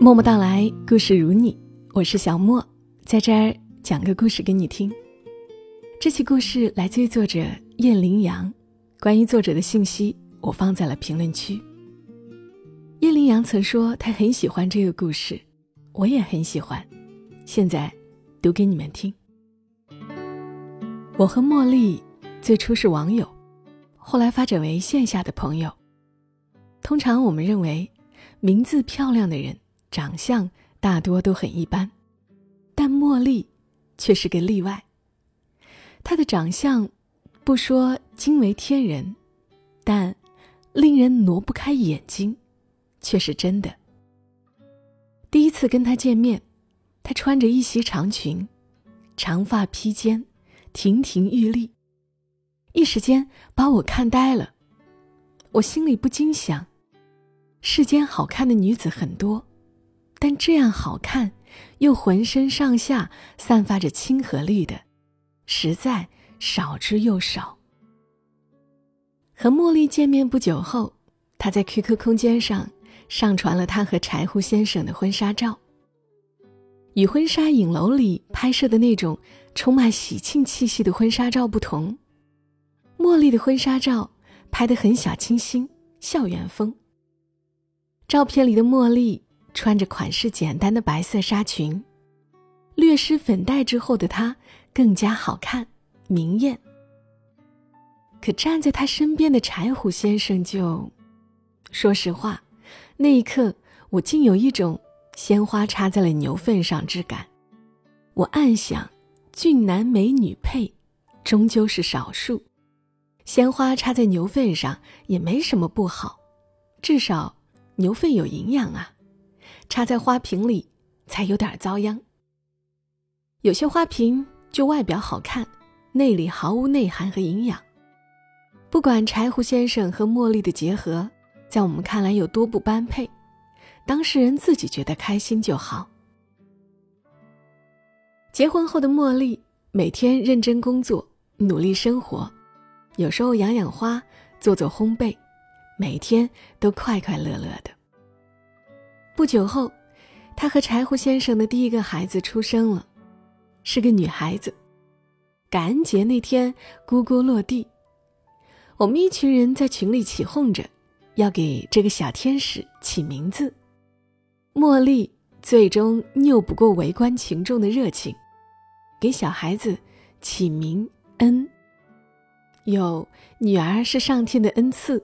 默默到来，故事如你，我是小莫，在这儿讲个故事给你听。这期故事来自于作者燕羚羊，关于作者的信息我放在了评论区。燕羚羊曾说他很喜欢这个故事，我也很喜欢，现在读给你们听。我和茉莉最初是网友，后来发展为线下的朋友。通常我们认为，名字漂亮的人。长相大多都很一般，但茉莉却是个例外。她的长相不说惊为天人，但令人挪不开眼睛，却是真的。第一次跟她见面，她穿着一袭长裙，长发披肩，亭亭玉立，一时间把我看呆了。我心里不禁想：世间好看的女子很多。但这样好看，又浑身上下散发着亲和力的，实在少之又少。和茉莉见面不久后，他在 QQ 空间上上传了他和柴胡先生的婚纱照。与婚纱影楼里拍摄的那种充满喜庆气息的婚纱照不同，茉莉的婚纱照拍得很小清新、校园风。照片里的茉莉。穿着款式简单的白色纱裙，略施粉黛之后的她更加好看明艳。可站在她身边的柴胡先生就，说实话，那一刻我竟有一种鲜花插在了牛粪上之感。我暗想，俊男美女配，终究是少数，鲜花插在牛粪上也没什么不好，至少牛粪有营养啊。插在花瓶里，才有点遭殃。有些花瓶就外表好看，内里毫无内涵和营养。不管柴胡先生和茉莉的结合，在我们看来有多不般配，当事人自己觉得开心就好。结婚后的茉莉每天认真工作，努力生活，有时候养养花，做做烘焙，每天都快快乐乐的。不久后，他和柴胡先生的第一个孩子出生了，是个女孩子。感恩节那天，咕咕落地，我们一群人在群里起哄着，要给这个小天使起名字。茉莉最终拗不过围观群众的热情，给小孩子起名恩，有女儿是上天的恩赐，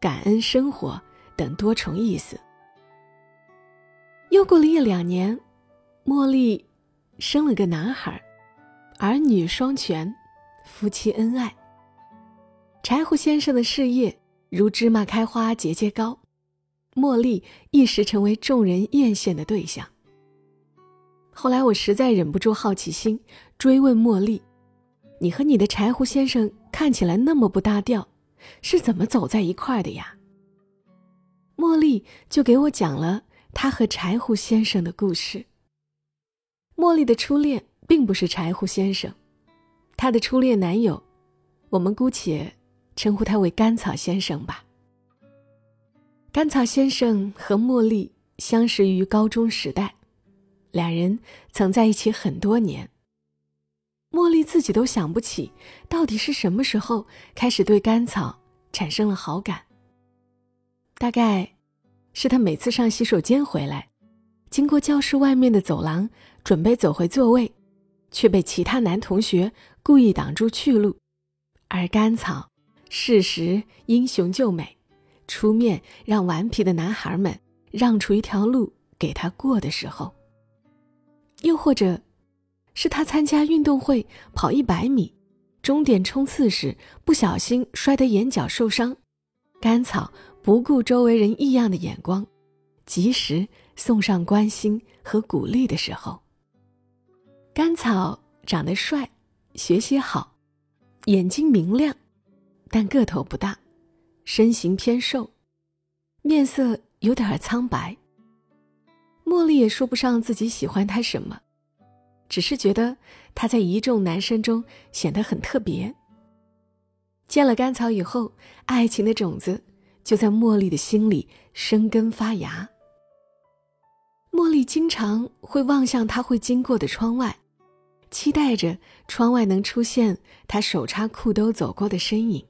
感恩生活等多重意思。又过了一两年，茉莉生了个男孩，儿女双全，夫妻恩爱。柴胡先生的事业如芝麻开花节节高，茉莉一时成为众人艳羡的对象。后来我实在忍不住好奇心，追问茉莉：“你和你的柴胡先生看起来那么不搭调，是怎么走在一块的呀？”茉莉就给我讲了。他和柴胡先生的故事。茉莉的初恋并不是柴胡先生，她的初恋男友，我们姑且称呼他为甘草先生吧。甘草先生和茉莉相识于高中时代，两人曾在一起很多年。茉莉自己都想不起，到底是什么时候开始对甘草产生了好感。大概。是他每次上洗手间回来，经过教室外面的走廊，准备走回座位，却被其他男同学故意挡住去路，而甘草适时英雄救美，出面让顽皮的男孩们让出一条路给他过的时候，又或者，是他参加运动会跑一百米，终点冲刺时不小心摔得眼角受伤，甘草。不顾周围人异样的眼光，及时送上关心和鼓励的时候。甘草长得帅，学习好，眼睛明亮，但个头不大，身形偏瘦，面色有点苍白。茉莉也说不上自己喜欢他什么，只是觉得他在一众男生中显得很特别。见了甘草以后，爱情的种子。就在茉莉的心里生根发芽。茉莉经常会望向他会经过的窗外，期待着窗外能出现他手插裤兜走过的身影。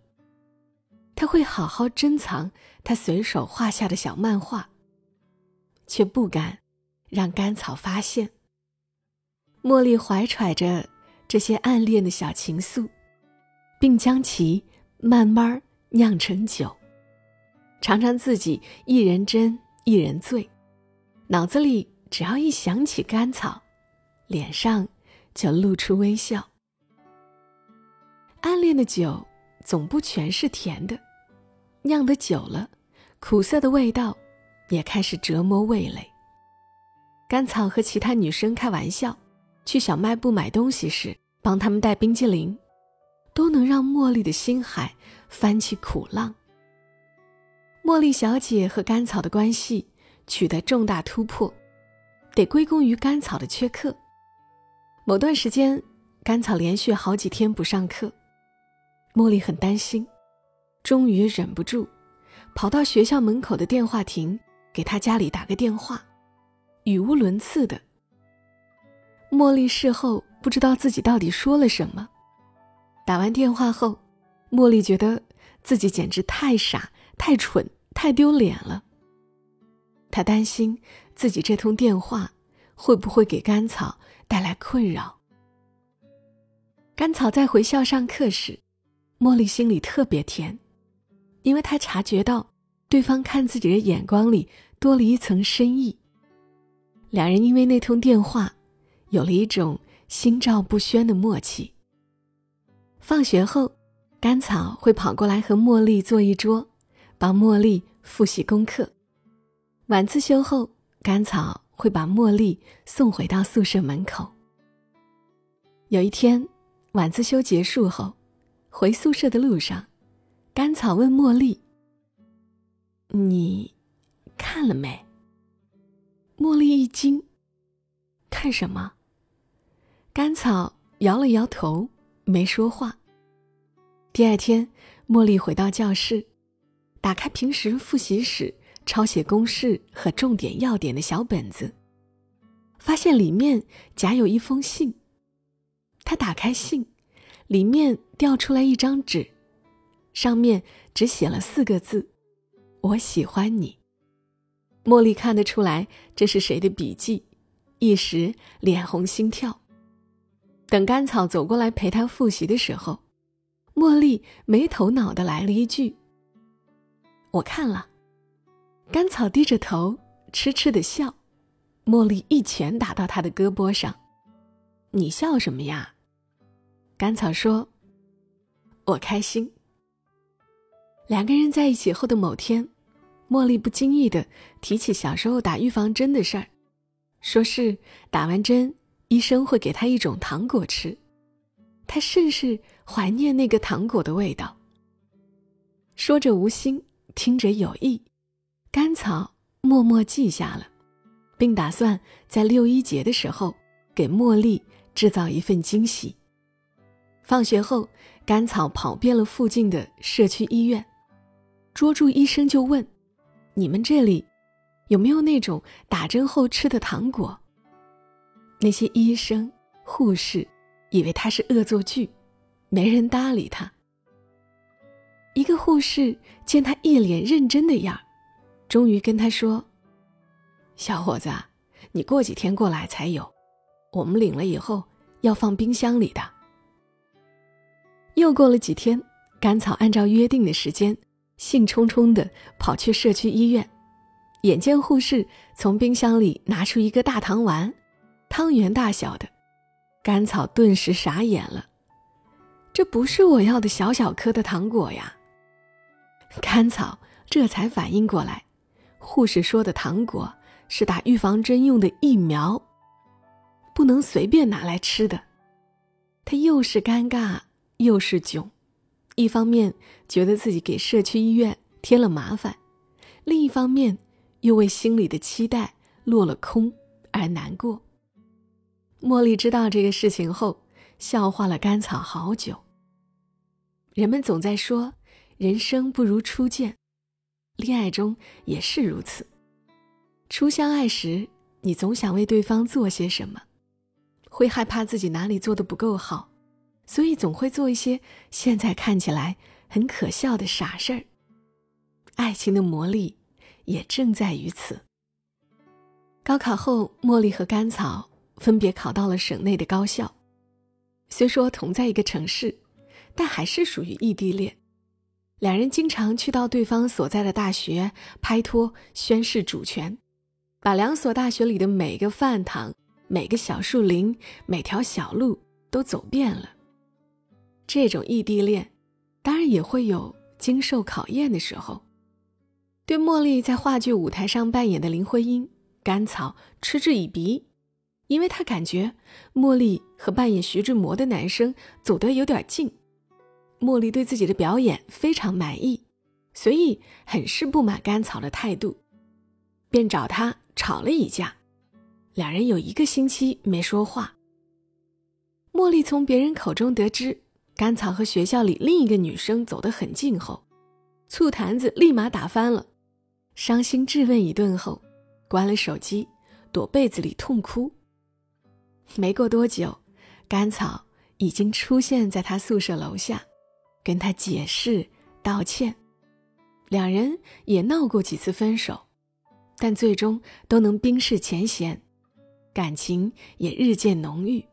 他会好好珍藏他随手画下的小漫画，却不敢让甘草发现。茉莉怀揣着这些暗恋的小情愫，并将其慢慢酿成酒，常常自己一人斟一人醉，脑子里只要一想起甘草，脸上就露出微笑。暗恋的酒。总不全是甜的，酿得久了，苦涩的味道也开始折磨味蕾。甘草和其他女生开玩笑，去小卖部买东西时帮他们带冰激凌，都能让茉莉的心海翻起苦浪。茉莉小姐和甘草的关系取得重大突破，得归功于甘草的缺课。某段时间，甘草连续好几天不上课。茉莉很担心，终于忍不住，跑到学校门口的电话亭给他家里打个电话，语无伦次的。茉莉事后不知道自己到底说了什么。打完电话后，茉莉觉得自己简直太傻、太蠢、太丢脸了。他担心自己这通电话会不会给甘草带来困扰。甘草在回校上课时。茉莉心里特别甜，因为她察觉到对方看自己的眼光里多了一层深意。两人因为那通电话，有了一种心照不宣的默契。放学后，甘草会跑过来和茉莉坐一桌，帮茉莉复习功课。晚自修后，甘草会把茉莉送回到宿舍门口。有一天，晚自修结束后。回宿舍的路上，甘草问茉莉：“你看了没？”茉莉一惊：“看什么？”甘草摇了摇头，没说话。第二天，茉莉回到教室，打开平时复习时抄写公式和重点要点的小本子，发现里面夹有一封信。他打开信。里面掉出来一张纸，上面只写了四个字：“我喜欢你。”茉莉看得出来这是谁的笔记，一时脸红心跳。等甘草走过来陪她复习的时候，茉莉没头脑的来了一句：“我看了。”甘草低着头痴痴的笑，茉莉一拳打到他的胳膊上：“你笑什么呀？”甘草说：“我开心。”两个人在一起后的某天，茉莉不经意的提起小时候打预防针的事儿，说是打完针，医生会给她一种糖果吃，她甚是怀念那个糖果的味道。说着无心，听着有意，甘草默默记下了，并打算在六一节的时候给茉莉制造一份惊喜。放学后，甘草跑遍了附近的社区医院，捉住医生就问：“你们这里有没有那种打针后吃的糖果？”那些医生、护士以为他是恶作剧，没人搭理他。一个护士见他一脸认真的样儿，终于跟他说：“小伙子，你过几天过来才有，我们领了以后要放冰箱里的。”又过了几天，甘草按照约定的时间，兴冲冲地跑去社区医院，眼见护士从冰箱里拿出一个大糖丸，汤圆大小的，甘草顿时傻眼了。这不是我要的小小颗的糖果呀！甘草这才反应过来，护士说的糖果是打预防针用的疫苗，不能随便拿来吃的。他又是尴尬。又是囧，一方面觉得自己给社区医院添了麻烦，另一方面又为心里的期待落了空而难过。茉莉知道这个事情后，笑话了甘草好久。人们总在说，人生不如初见，恋爱中也是如此。初相爱时，你总想为对方做些什么，会害怕自己哪里做的不够好，所以总会做一些现在看起来很可笑的傻事儿。爱情的魔力也正在于此。高考后，茉莉和甘草分别考到了省内的高校，虽说同在一个城市，但还是属于异地恋。两人经常去到对方所在的大学拍拖宣誓主权，把两所大学里的每个饭堂、每个小树林、每条小路都走遍了。这种异地恋，当然也会有经受考验的时候。对茉莉在话剧舞台上扮演的林徽因，甘草嗤之以鼻，因为他感觉茉莉和扮演徐志摩的男生走得有点近。茉莉对自己的表演非常满意，所以很是不满甘草的态度，便找他吵了一架。两人有一个星期没说话。茉莉从别人口中得知甘草和学校里另一个女生走得很近后，醋坛子立马打翻了，伤心质问一顿后，关了手机，躲被子里痛哭。没过多久，甘草已经出现在他宿舍楼下。跟他解释道歉，两人也闹过几次分手，但最终都能冰释前嫌，感情也日渐浓郁。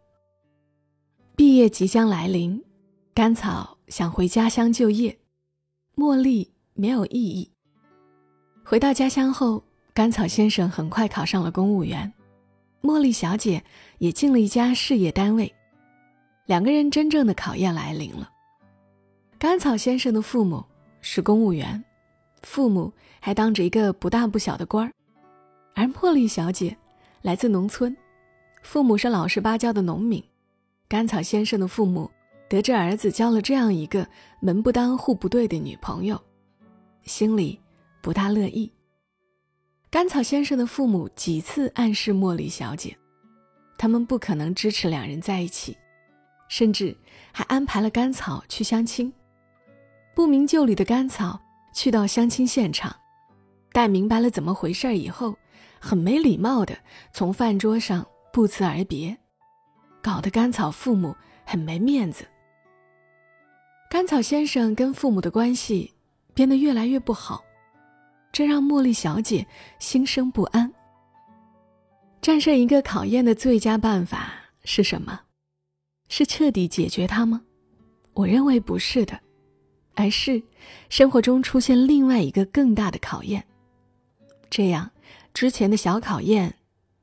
毕业即将来临，甘草想回家乡就业，茉莉没有异议。回到家乡后，甘草先生很快考上了公务员，茉莉小姐也进了一家事业单位，两个人真正的考验来临了。甘草先生的父母是公务员，父母还当着一个不大不小的官儿，而茉莉小姐来自农村，父母是老实巴交的农民。甘草先生的父母得知儿子交了这样一个门不当户不对的女朋友，心里不大乐意。甘草先生的父母几次暗示茉莉小姐，他们不可能支持两人在一起，甚至还安排了甘草去相亲。不明就里的甘草去到相亲现场，待明白了怎么回事以后，很没礼貌的从饭桌上不辞而别，搞得甘草父母很没面子。甘草先生跟父母的关系变得越来越不好，这让茉莉小姐心生不安。战胜一个考验的最佳办法是什么？是彻底解决它吗？我认为不是的。而是生活中出现另外一个更大的考验，这样之前的小考验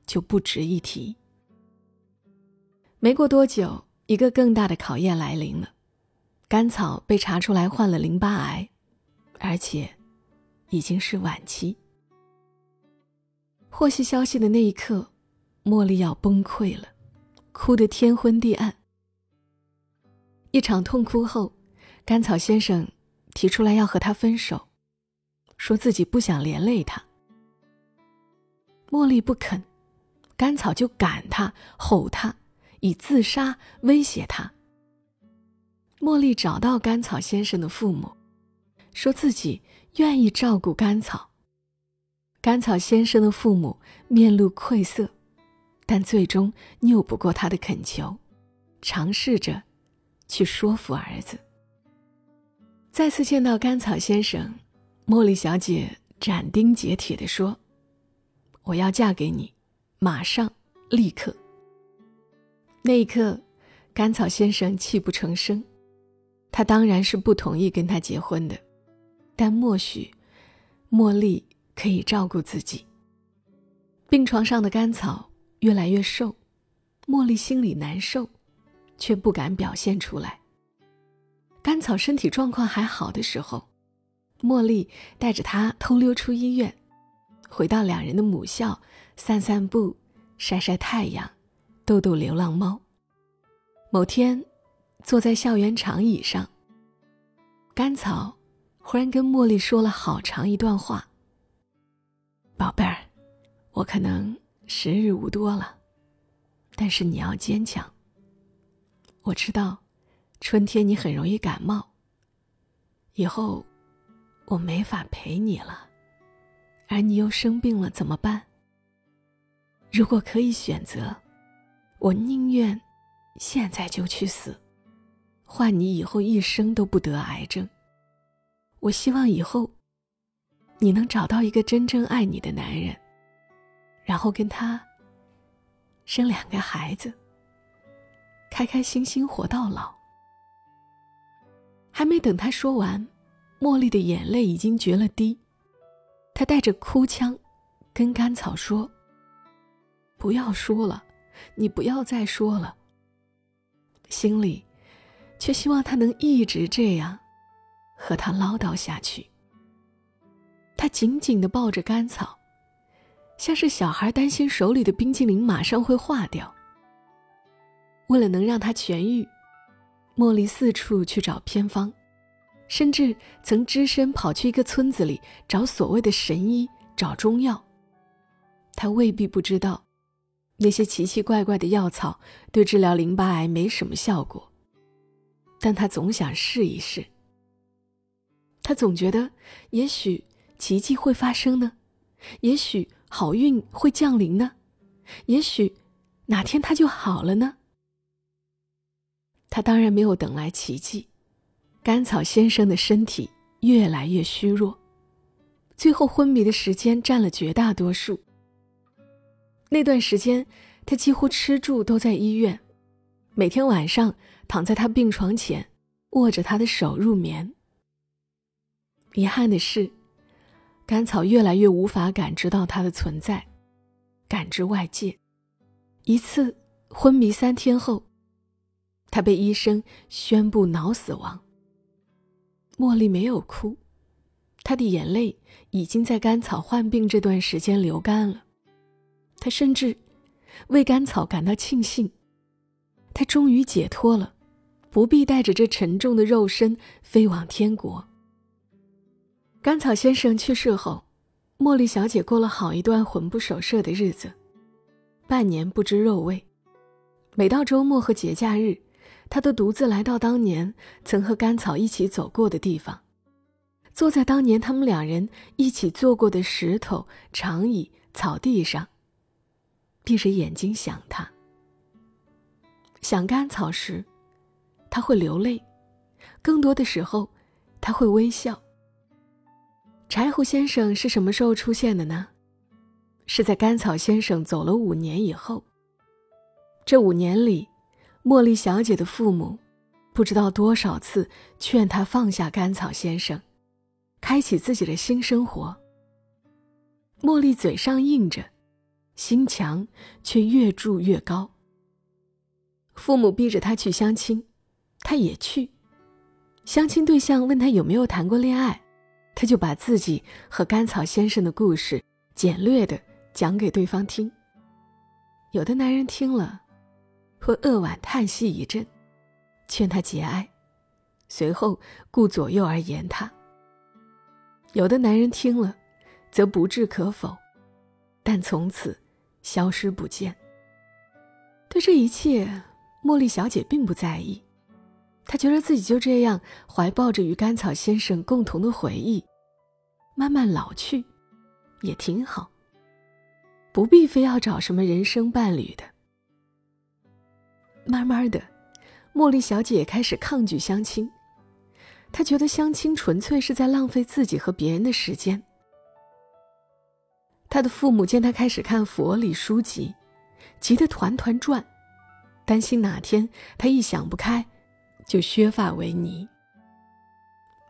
就不值一提。没过多久，一个更大的考验来临了，甘草被查出来患了淋巴癌，而且已经是晚期。获悉消息的那一刻，茉莉要崩溃了，哭得天昏地暗。一场痛哭后。甘草先生提出来要和他分手，说自己不想连累他。茉莉不肯，甘草就赶他、吼他，以自杀威胁他。茉莉找到甘草先生的父母，说自己愿意照顾甘草。甘草先生的父母面露愧色，但最终拗不过他的恳求，尝试着去说服儿子。再次见到甘草先生，茉莉小姐斩钉截铁地说：“我要嫁给你，马上，立刻。”那一刻，甘草先生泣不成声。他当然是不同意跟他结婚的，但默许茉莉可以照顾自己。病床上的甘草越来越瘦，茉莉心里难受，却不敢表现出来。甘草身体状况还好的时候，茉莉带着他偷溜出医院，回到两人的母校散散步、晒晒太阳、逗逗流浪猫。某天，坐在校园长椅上，甘草忽然跟茉莉说了好长一段话：“宝贝儿，我可能时日无多了，但是你要坚强。我知道。”春天你很容易感冒。以后，我没法陪你了，而你又生病了，怎么办？如果可以选择，我宁愿现在就去死，换你以后一生都不得癌症。我希望以后你能找到一个真正爱你的男人，然后跟他生两个孩子，开开心心活到老。还没等他说完，茉莉的眼泪已经决了堤，她带着哭腔跟甘草说。不要说了，你不要再说了。心里，却希望他能一直这样，和他唠叨下去。他紧紧的抱着甘草，像是小孩担心手里的冰激凌马上会化掉。为了能让他痊愈，茉莉四处去找偏方，甚至曾只身跑去一个村子里找所谓的神医，找中药。他未必不知道。那些奇奇怪怪的药草对治疗淋巴癌没什么效果，但他总想试一试。他总觉得，也许奇迹会发生呢，也许好运会降临呢，也许哪天他就好了呢。他当然没有等来奇迹，甘草先生的身体越来越虚弱，最后昏迷的时间占了绝大多数。那段时间，他几乎吃住都在医院，每天晚上躺在他病床前，握着他的手入眠。遗憾的是，甘草越来越无法感知到他的存在，感知外界。一次昏迷三天后，他被医生宣布脑死亡。茉莉没有哭，她的眼泪已经在甘草患病这段时间流干了。他甚至为甘草感到庆幸，他终于解脱了，不必带着这沉重的肉身飞往天国。甘草先生去世后，茉莉小姐过了好一段魂不守舍的日子，半年不知肉味。每到周末和节假日，他都独自来到当年曾和甘草一起走过的地方，坐在当年他们两人一起坐过的石头、长椅、草地上。闭着眼睛想他，想甘草时，他会流泪；更多的时候，他会微笑。柴胡先生是什么时候出现的呢？是在甘草先生走了五年以后。这五年里，茉莉小姐的父母不知道多少次劝她放下甘草先生，开启自己的新生活。茉莉嘴上应着。心墙却越筑越高。父母逼着她去相亲，她也去。相亲对象问她有没有谈过恋爱，她就把自己和甘草先生的故事简略的讲给对方听。有的男人听了，会扼腕叹息一阵，劝他节哀，随后顾左右而言他。有的男人听了，则不置可否，但从此。消失不见。对这一切，茉莉小姐并不在意，她觉得自己就这样怀抱着与甘草先生共同的回忆，慢慢老去，也挺好。不必非要找什么人生伴侣的。慢慢的，茉莉小姐也开始抗拒相亲，她觉得相亲纯粹是在浪费自己和别人的时间。她的父母见她开始看佛理书籍，急得团团转，担心哪天她一想不开，就削发为尼。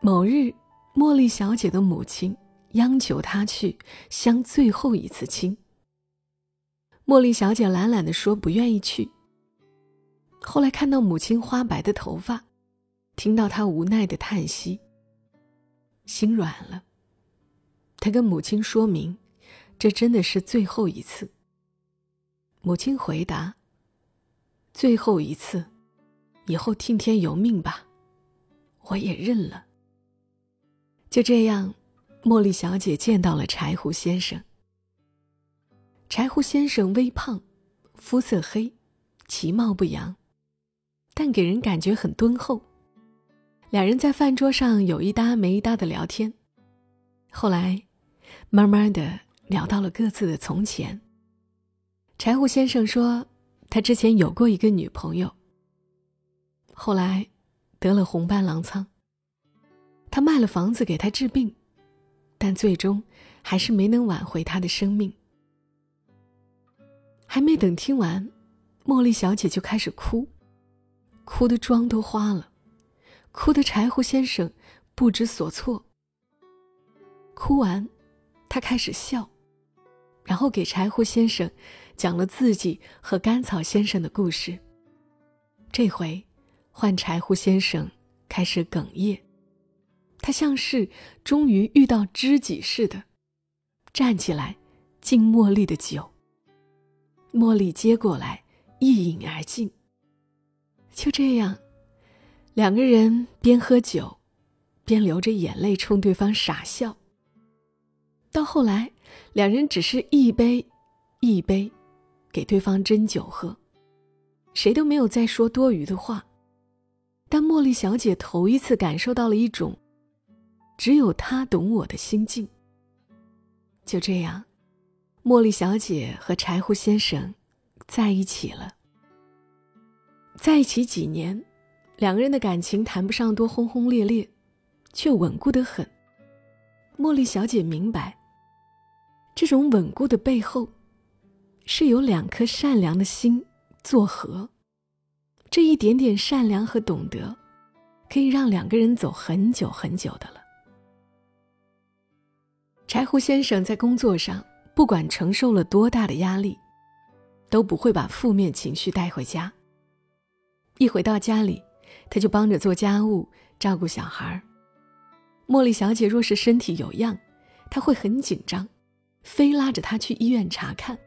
某日，茉莉小姐的母亲央求她去相最后一次亲。茉莉小姐懒懒地说不愿意去。后来看到母亲花白的头发，听到她无奈的叹息，心软了。他跟母亲说明。这真的是最后一次。母亲回答：“最后一次，以后听天由命吧，我也认了。”就这样，茉莉小姐见到了柴胡先生。柴胡先生微胖，肤色黑，其貌不扬，但给人感觉很敦厚。两人在饭桌上有一搭没一搭的聊天，后来，慢慢的。聊到了各自的从前。柴胡先生说，他之前有过一个女朋友，后来得了红斑狼疮。他卖了房子给他治病，但最终还是没能挽回他的生命。还没等听完，茉莉小姐就开始哭，哭的妆都花了，哭的柴胡先生不知所措。哭完，他开始笑，然后给柴胡先生讲了自己和甘草先生的故事。这回，换柴胡先生开始哽咽。他像是终于遇到知己似的，站起来，敬茉莉的酒。茉莉接过来，一饮而尽。就这样，两个人边喝酒，边流着眼泪冲对方傻笑。到后来，两人只是一杯，一杯，给对方斟酒喝，谁都没有再说多余的话。但茉莉小姐头一次感受到了一种。只有他懂我的心境。就这样，茉莉小姐和柴胡先生在一起了。在一起几年，两个人的感情谈不上多轰轰烈烈，却稳固得很。茉莉小姐明白，这种稳固的背后，是有两颗善良的心作合。这一点点善良和懂得，可以让两个人走很久很久的了。柴胡先生在工作上，不管承受了多大的压力，都不会把负面情绪带回家。一回到家里，他就帮着做家务、照顾小孩。茉莉小姐若是身体有恙，他会很紧张，非拉着她去医院查看。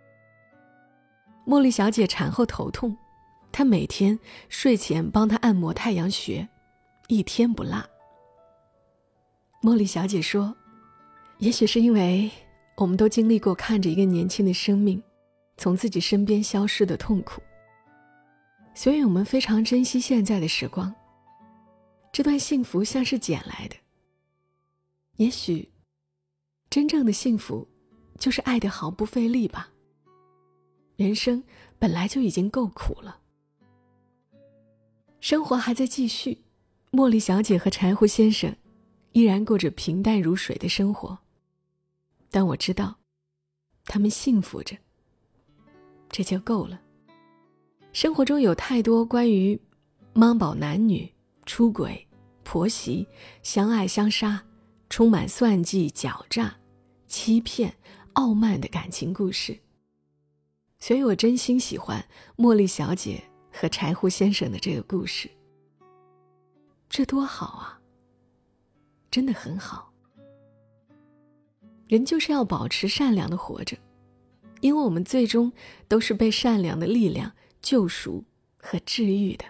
茉莉小姐产后头痛，他每天睡前帮她按摩太阳穴，一天不落。茉莉小姐说。也许是因为我们都经历过看着一个年轻的生命从自己身边消失的痛苦，所以我们非常珍惜现在的时光。这段幸福像是捡来的。也许，真正的幸福，就是爱得毫不费力吧。人生本来就已经够苦了，生活还在继续。茉莉小姐和柴胡先生，依然过着平淡如水的生活。但我知道，他们幸福着，这就够了。生活中有太多关于妈宝男女、出轨、婆媳、相爱相杀、充满算计、狡诈、欺骗、傲慢的感情故事，所以我真心喜欢茉莉小姐和柴胡先生的这个故事。这多好啊！真的很好。人就是要保持善良的活着，因为我们最终都是被善良的力量救赎和治愈的。